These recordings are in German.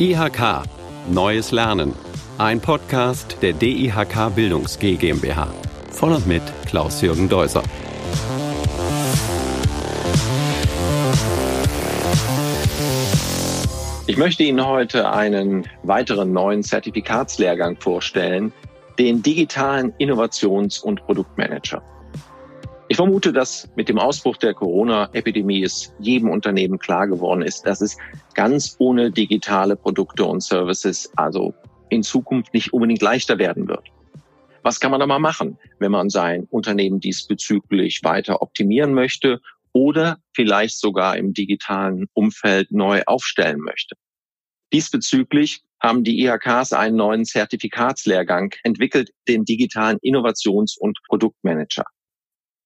IHK Neues Lernen. Ein Podcast der DIHK Bildungs GmbH. Von und mit Klaus-Jürgen Deuser. Ich möchte Ihnen heute einen weiteren neuen Zertifikatslehrgang vorstellen, den digitalen Innovations- und Produktmanager. Ich vermute, dass mit dem Ausbruch der Corona-Epidemie es jedem Unternehmen klar geworden ist, dass es ganz ohne digitale Produkte und Services also in Zukunft nicht unbedingt leichter werden wird. Was kann man da mal machen, wenn man sein Unternehmen diesbezüglich weiter optimieren möchte oder vielleicht sogar im digitalen Umfeld neu aufstellen möchte? Diesbezüglich haben die IHKs einen neuen Zertifikatslehrgang entwickelt, den digitalen Innovations- und Produktmanager.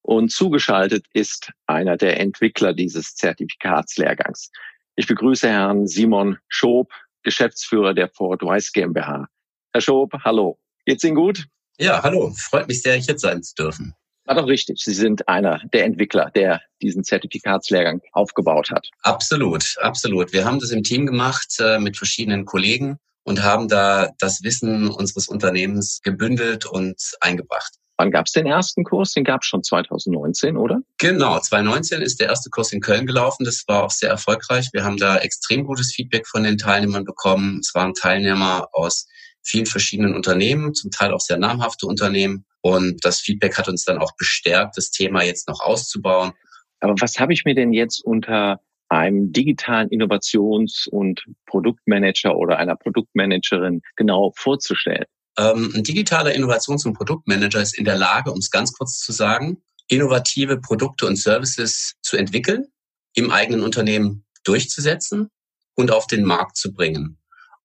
Und zugeschaltet ist einer der Entwickler dieses Zertifikatslehrgangs. Ich begrüße Herrn Simon Schob, Geschäftsführer der Ford Weiss GmbH. Herr Schob, hallo. Geht's Ihnen gut? Ja, hallo. Freut mich sehr, hier sein zu dürfen. War doch richtig. Sie sind einer der Entwickler, der diesen Zertifikatslehrgang aufgebaut hat. Absolut, absolut. Wir haben das im Team gemacht äh, mit verschiedenen Kollegen und haben da das Wissen unseres Unternehmens gebündelt und eingebracht. Wann gab es den ersten Kurs? Den gab es schon 2019, oder? Genau, 2019 ist der erste Kurs in Köln gelaufen. Das war auch sehr erfolgreich. Wir haben da extrem gutes Feedback von den Teilnehmern bekommen. Es waren Teilnehmer aus vielen verschiedenen Unternehmen, zum Teil auch sehr namhafte Unternehmen. Und das Feedback hat uns dann auch bestärkt, das Thema jetzt noch auszubauen. Aber was habe ich mir denn jetzt unter einem digitalen Innovations- und Produktmanager oder einer Produktmanagerin genau vorzustellen? Ähm, ein digitaler Innovations- und Produktmanager ist in der Lage, um es ganz kurz zu sagen, innovative Produkte und Services zu entwickeln, im eigenen Unternehmen durchzusetzen und auf den Markt zu bringen.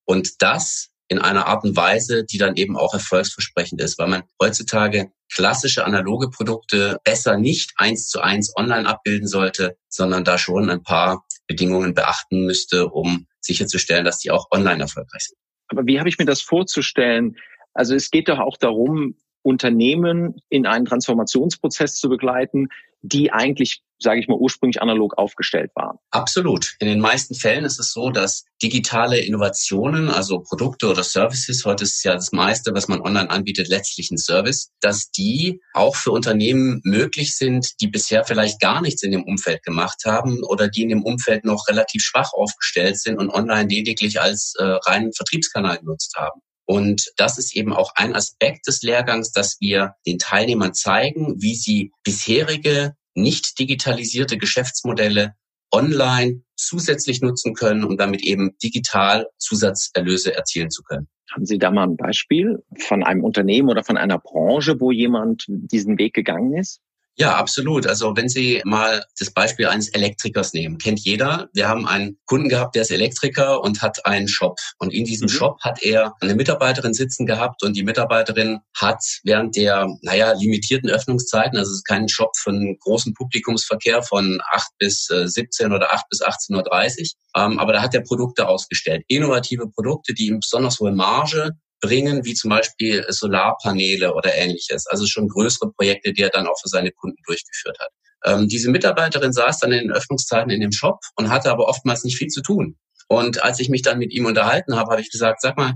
Und das in einer Art und Weise, die dann eben auch erfolgsversprechend ist, weil man heutzutage klassische analoge Produkte besser nicht eins zu eins online abbilden sollte, sondern da schon ein paar Bedingungen beachten müsste, um sicherzustellen, dass die auch online erfolgreich sind. Aber wie habe ich mir das vorzustellen? Also es geht doch auch darum, Unternehmen in einen Transformationsprozess zu begleiten, die eigentlich, sage ich mal, ursprünglich analog aufgestellt waren. Absolut. In den meisten Fällen ist es so, dass digitale Innovationen, also Produkte oder Services, heute ist ja das meiste, was man online anbietet, letztlich ein Service, dass die auch für Unternehmen möglich sind, die bisher vielleicht gar nichts in dem Umfeld gemacht haben oder die in dem Umfeld noch relativ schwach aufgestellt sind und online lediglich als äh, reinen Vertriebskanal genutzt haben. Und das ist eben auch ein Aspekt des Lehrgangs, dass wir den Teilnehmern zeigen, wie sie bisherige nicht digitalisierte Geschäftsmodelle online zusätzlich nutzen können, um damit eben digital Zusatzerlöse erzielen zu können. Haben Sie da mal ein Beispiel von einem Unternehmen oder von einer Branche, wo jemand diesen Weg gegangen ist? Ja, absolut. Also wenn Sie mal das Beispiel eines Elektrikers nehmen, kennt jeder. Wir haben einen Kunden gehabt, der ist Elektriker und hat einen Shop. Und in diesem mhm. Shop hat er eine Mitarbeiterin sitzen gehabt und die Mitarbeiterin hat während der, naja, limitierten Öffnungszeiten, also es ist kein Shop für einen großen Publikumsverkehr von 8 bis 17 äh, oder 8 bis 18.30 Uhr, ähm, aber da hat er Produkte ausgestellt. Innovative Produkte, die ihm besonders hohe Marge bringen, wie zum Beispiel Solarpaneele oder ähnliches. Also schon größere Projekte, die er dann auch für seine Kunden durchgeführt hat. Ähm, diese Mitarbeiterin saß dann in den Öffnungszeiten in dem Shop und hatte aber oftmals nicht viel zu tun. Und als ich mich dann mit ihm unterhalten habe, habe ich gesagt, sag mal,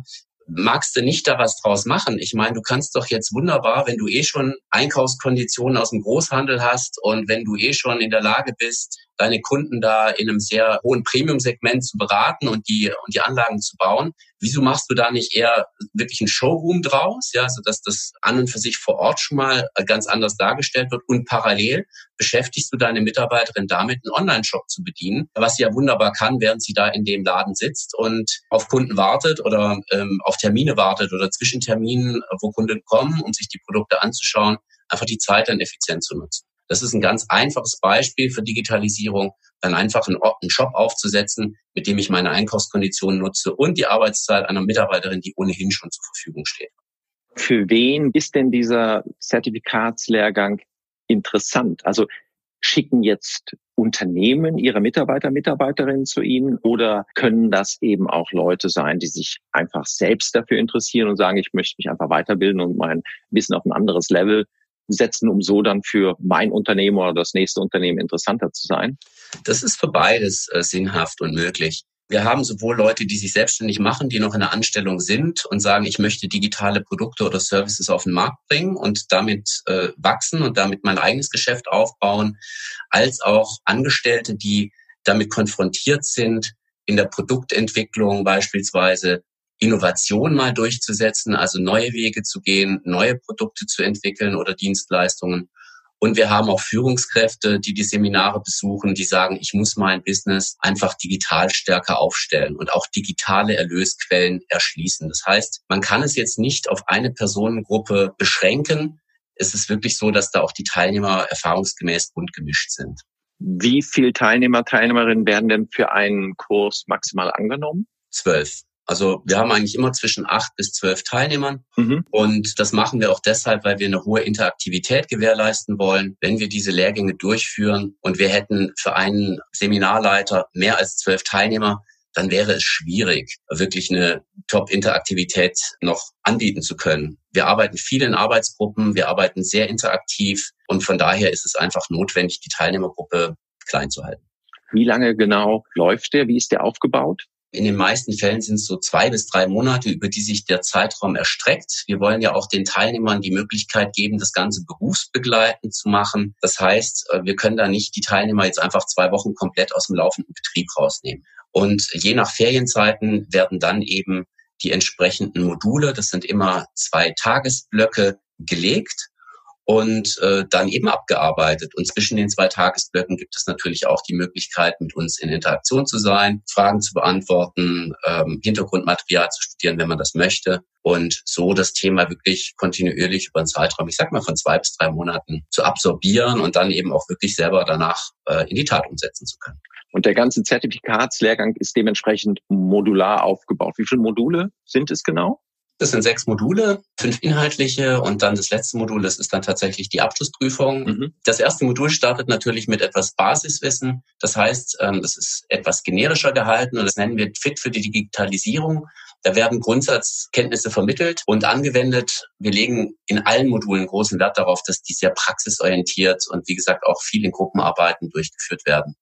magst du nicht da was draus machen? Ich meine, du kannst doch jetzt wunderbar, wenn du eh schon Einkaufskonditionen aus dem Großhandel hast und wenn du eh schon in der Lage bist, deine Kunden da in einem sehr hohen Premium-Segment zu beraten und die, und die Anlagen zu bauen. Wieso machst du da nicht eher wirklich einen Showroom draus? Ja, so dass das an und für sich vor Ort schon mal ganz anders dargestellt wird und parallel beschäftigst du deine Mitarbeiterin damit, einen Online-Shop zu bedienen, was sie ja wunderbar kann, während sie da in dem Laden sitzt und auf Kunden wartet oder ähm, auf Termine wartet oder zwischen Terminen, wo Kunden kommen, um sich die Produkte anzuschauen, einfach die Zeit dann effizient zu nutzen. Das ist ein ganz einfaches Beispiel für Digitalisierung, dann einfach einen, Shop aufzusetzen, mit dem ich meine Einkaufskonditionen nutze und die Arbeitszeit einer Mitarbeiterin, die ohnehin schon zur Verfügung steht. Für wen ist denn dieser Zertifikatslehrgang interessant? Also schicken jetzt Unternehmen ihre Mitarbeiter, Mitarbeiterinnen zu Ihnen oder können das eben auch Leute sein, die sich einfach selbst dafür interessieren und sagen, ich möchte mich einfach weiterbilden und mein Wissen auf ein anderes Level setzen, um so dann für mein Unternehmen oder das nächste Unternehmen interessanter zu sein? Das ist für beides äh, sinnhaft und möglich. Wir haben sowohl Leute, die sich selbstständig machen, die noch in der Anstellung sind und sagen, ich möchte digitale Produkte oder Services auf den Markt bringen und damit äh, wachsen und damit mein eigenes Geschäft aufbauen, als auch Angestellte, die damit konfrontiert sind, in der Produktentwicklung beispielsweise Innovation mal durchzusetzen, also neue Wege zu gehen, neue Produkte zu entwickeln oder Dienstleistungen. Und wir haben auch Führungskräfte, die die Seminare besuchen, die sagen, ich muss mein Business einfach digital stärker aufstellen und auch digitale Erlösquellen erschließen. Das heißt, man kann es jetzt nicht auf eine Personengruppe beschränken. Es ist wirklich so, dass da auch die Teilnehmer erfahrungsgemäß bunt gemischt sind. Wie viele Teilnehmer, Teilnehmerinnen werden denn für einen Kurs maximal angenommen? Zwölf. Also wir haben eigentlich immer zwischen acht bis zwölf Teilnehmern. Mhm. Und das machen wir auch deshalb, weil wir eine hohe Interaktivität gewährleisten wollen. Wenn wir diese Lehrgänge durchführen und wir hätten für einen Seminarleiter mehr als zwölf Teilnehmer, dann wäre es schwierig, wirklich eine Top-Interaktivität noch anbieten zu können. Wir arbeiten viel in Arbeitsgruppen, wir arbeiten sehr interaktiv und von daher ist es einfach notwendig, die Teilnehmergruppe klein zu halten. Wie lange genau läuft der? Wie ist der aufgebaut? In den meisten Fällen sind es so zwei bis drei Monate, über die sich der Zeitraum erstreckt. Wir wollen ja auch den Teilnehmern die Möglichkeit geben, das Ganze berufsbegleitend zu machen. Das heißt, äh, wir können da nicht die Teilnehmer jetzt einfach zwei Wochen komplett aus dem laufenden Betrieb rausnehmen. Und je nach Ferienzeiten werden dann eben die entsprechenden Module, das sind immer zwei Tagesblöcke, gelegt und äh, dann eben abgearbeitet. Und zwischen den zwei Tagesblöcken gibt es natürlich auch die Möglichkeit, mit uns in Interaktion zu sein, Fragen zu beantworten, ähm, Hintergrundmaterial zu studieren, wenn man das möchte. Und so das Thema wirklich kontinuierlich über einen Zeitraum, ich sag mal von zwei bis drei Monaten, zu absorbieren und dann eben auch wirklich selber danach äh, in die Tat umsetzen zu können. Und der ganze Zertifikatslehrgang ist dementsprechend modular aufgebaut. Wie viele Module sind es genau? Das sind sechs Module, fünf inhaltliche und dann das letzte Modul, das ist dann tatsächlich die Abschlussprüfung. Mhm. Das erste Modul startet natürlich mit etwas Basiswissen. Das heißt, ähm, das ist etwas generischer gehalten und das nennen wir Fit für die Digitalisierung. Da werden Grundsatzkenntnisse vermittelt und angewendet. Wir legen in allen Modulen großen Wert darauf, dass die sehr praxisorientiert und wie gesagt auch viel in Gruppenarbeiten durchgeführt werden.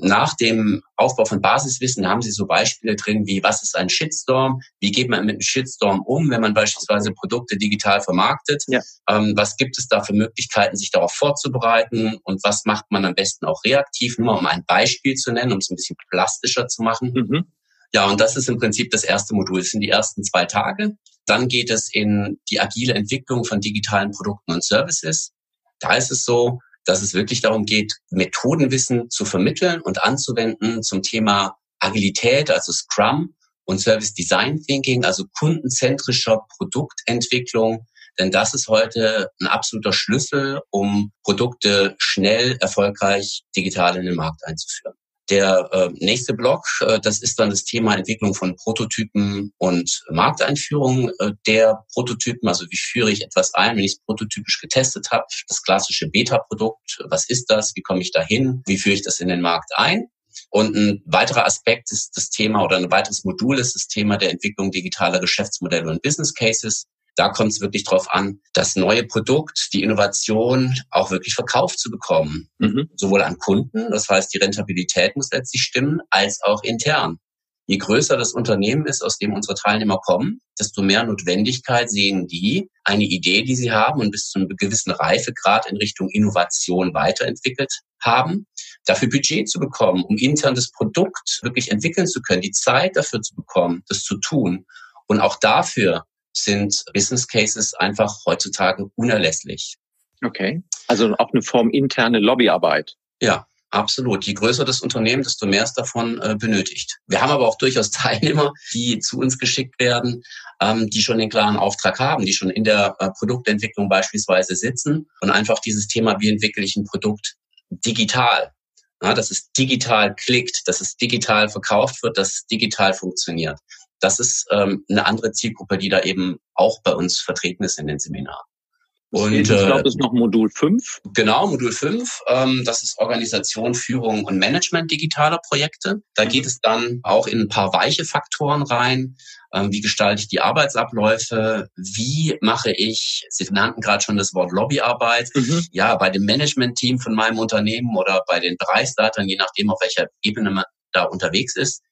Nach dem Aufbau von Basiswissen haben Sie so Beispiele drin wie, was ist ein Shitstorm? Wie geht man mit einem Shitstorm um, wenn man beispielsweise Produkte digital vermarktet? Ja. Ähm, was gibt es da für Möglichkeiten, sich darauf vorzubereiten? Und was macht man am besten auch reaktiv? Nur mal um ein Beispiel zu nennen, um es ein bisschen plastischer zu machen. Mhm. Ja, und das ist im Prinzip das erste Modul. Das sind die ersten zwei Tage. Dann geht es in die agile Entwicklung von digitalen Produkten und Services. Da ist es so, dass es wirklich darum geht, Methodenwissen zu vermitteln und anzuwenden zum Thema Agilität, also Scrum und Service Design Thinking, also kundenzentrischer Produktentwicklung. Denn das ist heute ein absoluter Schlüssel, um Produkte schnell, erfolgreich digital in den Markt einzuführen. Der äh, nächste Block, äh, das ist dann das Thema Entwicklung von Prototypen und Markteinführung äh, der Prototypen. Also wie führe ich etwas ein, wenn ich es prototypisch getestet habe? Das klassische Beta-Produkt, was ist das? Wie komme ich dahin? Wie führe ich das in den Markt ein? Und ein weiterer Aspekt ist das Thema oder ein weiteres Modul ist das Thema der Entwicklung digitaler Geschäftsmodelle und Business Cases. Da kommt es wirklich darauf an, das neue Produkt, die Innovation auch wirklich verkauft zu bekommen. Mhm. Sowohl an Kunden, das heißt, die Rentabilität muss letztlich stimmen, als auch intern. Je größer das Unternehmen ist, aus dem unsere Teilnehmer kommen, desto mehr Notwendigkeit sehen die, eine Idee, die sie haben und bis zu einem gewissen Reifegrad in Richtung Innovation weiterentwickelt haben, dafür Budget zu bekommen, um intern das Produkt wirklich entwickeln zu können, die Zeit dafür zu bekommen, das zu tun. Und auch dafür sind Business Cases einfach heutzutage unerlässlich. Okay. Also auch eine Form interne Lobbyarbeit. Ja, Absolut. Je größer das Unternehmen, desto mehr es davon äh, benötigt. Wir haben aber auch durchaus Teilnehmer, die zu uns geschickt werden, ähm, die schon den klaren Auftrag haben, die schon in der äh, Produktentwicklung beispielsweise sitzen und einfach dieses Thema, wie entwickle ich ein Produkt digital, ja, dass es digital klickt, dass es digital verkauft wird, dass es digital funktioniert das ist ähm, eine andere Zielgruppe, die da eben auch bei uns vertreten ist in den Seminaren. Und ich glaube, das ist noch Modul 5. Genau, Modul 5. Ähm, das ist Organisation, Führung und Management digitaler Projekte. Da geht es dann auch in ein paar weiche Faktoren rein. Ähm, wie gestalte ich die Arbeitsabläufe? Wie mache ich, Sie nannten gerade schon das Wort Lobbyarbeit, mhm. ja, bei dem Management-Team von meinem Unternehmen oder bei den Bereichsleitern, je nachdem, auf welcher Ebene man da unterwegs ist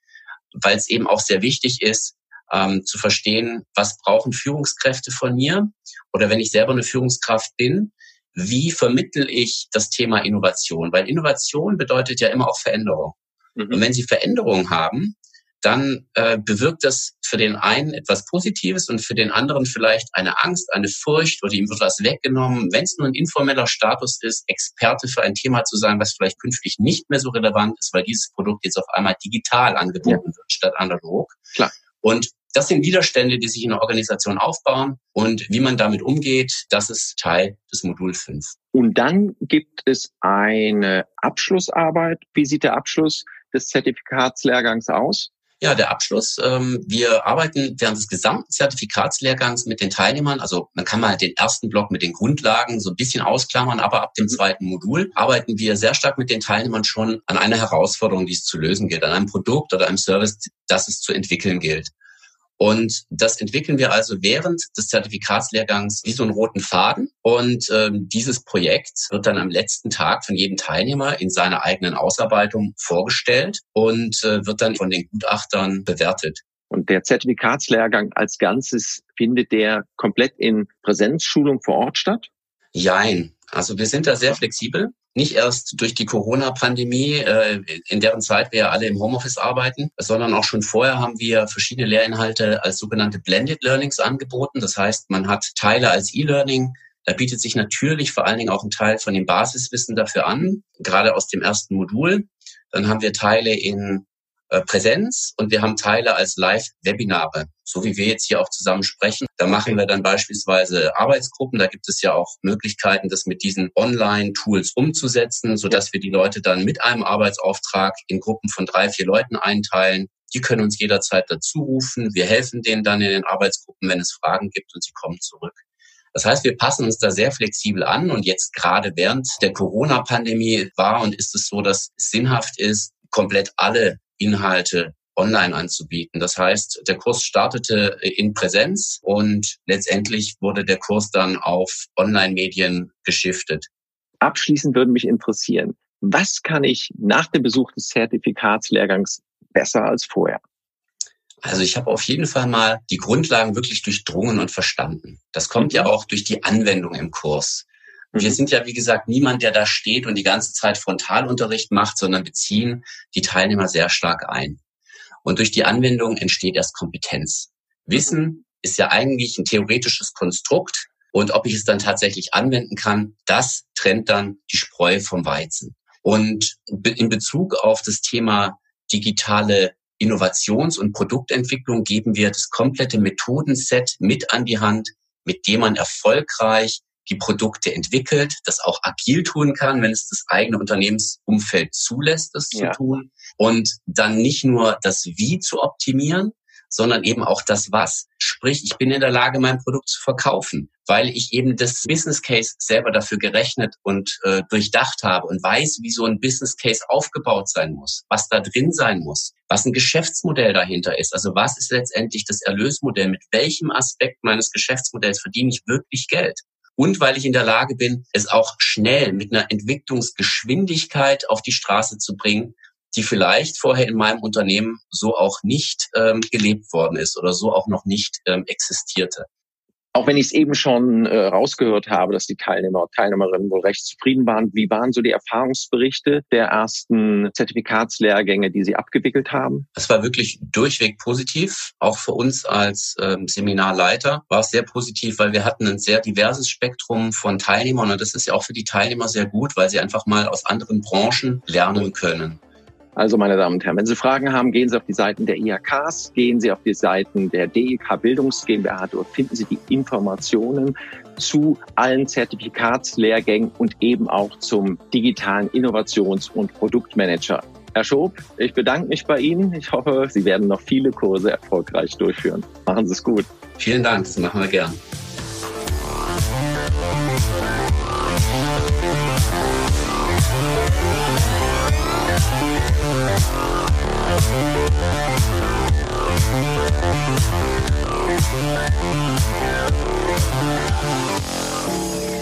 weil es eben auch sehr wichtig ist, ähm, zu verstehen, was brauchen Führungskräfte von mir? Oder wenn ich selber eine Führungskraft bin, wie vermittel ich das Thema Innovation? Weil Innovation bedeutet ja immer auch Veränderung. Mhm. Und wenn Sie Veränderungen haben, dann äh, bewirkt das für den einen etwas Positives und für den anderen vielleicht eine Angst, eine Furcht oder ihm wird was weggenommen. Wenn es nur ein informeller Status ist, Experte für ein Thema zu sein, was vielleicht künftig nicht mehr so relevant ist, weil dieses Produkt jetzt auf einmal digital angeboten ja. wird statt analog. Klar. Und das sind Widerstände, die sich in der Organisation aufbauen und wie man damit umgeht, das ist Teil des Modul 5. Und dann gibt es eine Abschlussarbeit. Wie sieht der Abschluss des Zertifikatslehrgangs aus? Ja, der Abschluss. Ähm, wir arbeiten während des gesamten Zertifikatslehrgangs mit den Teilnehmern. Also man kann mal den ersten Block mit den Grundlagen so ein bisschen ausklammern, aber ab dem mhm. zweiten Modul arbeiten wir sehr stark mit den Teilnehmern schon an einer Herausforderung, die es zu lösen gilt, an einem Produkt oder einem Service, das es zu entwickeln gilt. Und das entwickeln wir also während des Zertifikatslehrgangs wie so einen roten Faden. Und ähm, dieses Projekt wird dann am letzten Tag von jedem Teilnehmer in seiner eigenen Ausarbeitung vorgestellt und äh, wird dann von den Gutachtern bewertet. Und der Zertifikatslehrgang als Ganzes findet der komplett in Präsenzschulung vor Ort statt? Jein. Also wir sind da sehr flexibel nicht erst durch die Corona-Pandemie, äh, in deren Zeit wir ja alle im Homeoffice arbeiten, sondern auch schon vorher haben wir verschiedene Lehrinhalte als sogenannte Blended Learnings angeboten. Das heißt, man hat Teile als E-Learning. Da bietet sich natürlich vor allen Dingen auch ein Teil von dem Basiswissen dafür an, gerade aus dem ersten Modul. Dann haben wir Teile in Präsenz und wir haben Teile als Live-Webinare, so wie wir jetzt hier auch zusammen sprechen. Da machen wir dann beispielsweise Arbeitsgruppen. Da gibt es ja auch Möglichkeiten, das mit diesen Online-Tools umzusetzen, so dass wir die Leute dann mit einem Arbeitsauftrag in Gruppen von drei, vier Leuten einteilen. Die können uns jederzeit dazu rufen. Wir helfen denen dann in den Arbeitsgruppen, wenn es Fragen gibt und sie kommen zurück. Das heißt, wir passen uns da sehr flexibel an und jetzt gerade während der Corona-Pandemie war und ist es so, dass es sinnhaft ist, komplett alle Inhalte online anzubieten. Das heißt, der Kurs startete in Präsenz und letztendlich wurde der Kurs dann auf Online-Medien geschiftet. Abschließend würde mich interessieren, was kann ich nach dem Besuch des Zertifikatslehrgangs besser als vorher? Also ich habe auf jeden Fall mal die Grundlagen wirklich durchdrungen und verstanden. Das kommt ja auch durch die Anwendung im Kurs. Wir mhm. sind ja, wie gesagt, niemand, der da steht und die ganze Zeit Frontalunterricht macht, sondern beziehen die Teilnehmer sehr stark ein. Und durch die Anwendung entsteht erst Kompetenz. Wissen ist ja eigentlich ein theoretisches Konstrukt. Und ob ich es dann tatsächlich anwenden kann, das trennt dann die Spreu vom Weizen. Und in Bezug auf das Thema digitale Innovations- und Produktentwicklung geben wir das komplette Methodenset mit an die Hand, mit dem man erfolgreich die Produkte entwickelt, das auch agil tun kann, wenn es das eigene Unternehmensumfeld zulässt, das ja. zu tun. Und dann nicht nur das Wie zu optimieren, sondern eben auch das Was. Sprich, ich bin in der Lage, mein Produkt zu verkaufen, weil ich eben das Business Case selber dafür gerechnet und äh, durchdacht habe und weiß, wie so ein Business Case aufgebaut sein muss, was da drin sein muss, was ein Geschäftsmodell dahinter ist. Also was ist letztendlich das Erlösmodell? Mit welchem Aspekt meines Geschäftsmodells verdiene ich wirklich Geld? Und weil ich in der Lage bin, es auch schnell mit einer Entwicklungsgeschwindigkeit auf die Straße zu bringen, die vielleicht vorher in meinem Unternehmen so auch nicht ähm, gelebt worden ist oder so auch noch nicht ähm, existierte. Auch wenn ich es eben schon äh, rausgehört habe, dass die Teilnehmer und Teilnehmerinnen wohl recht zufrieden waren, wie waren so die Erfahrungsberichte der ersten Zertifikatslehrgänge, die Sie abgewickelt haben? Es war wirklich durchweg positiv. Auch für uns als ähm, Seminarleiter war es sehr positiv, weil wir hatten ein sehr diverses Spektrum von Teilnehmern und das ist ja auch für die Teilnehmer sehr gut, weil sie einfach mal aus anderen Branchen lernen können. Also, meine Damen und Herren, wenn Sie Fragen haben, gehen Sie auf die Seiten der IHKs, gehen Sie auf die Seiten der DEK Bildungs GmbH. Dort finden Sie die Informationen zu allen Zertifikatslehrgängen und eben auch zum digitalen Innovations- und Produktmanager. Herr Schob, ich bedanke mich bei Ihnen. Ich hoffe, Sie werden noch viele Kurse erfolgreich durchführen. Machen Sie es gut. Vielen Dank, das machen wir gern. Thank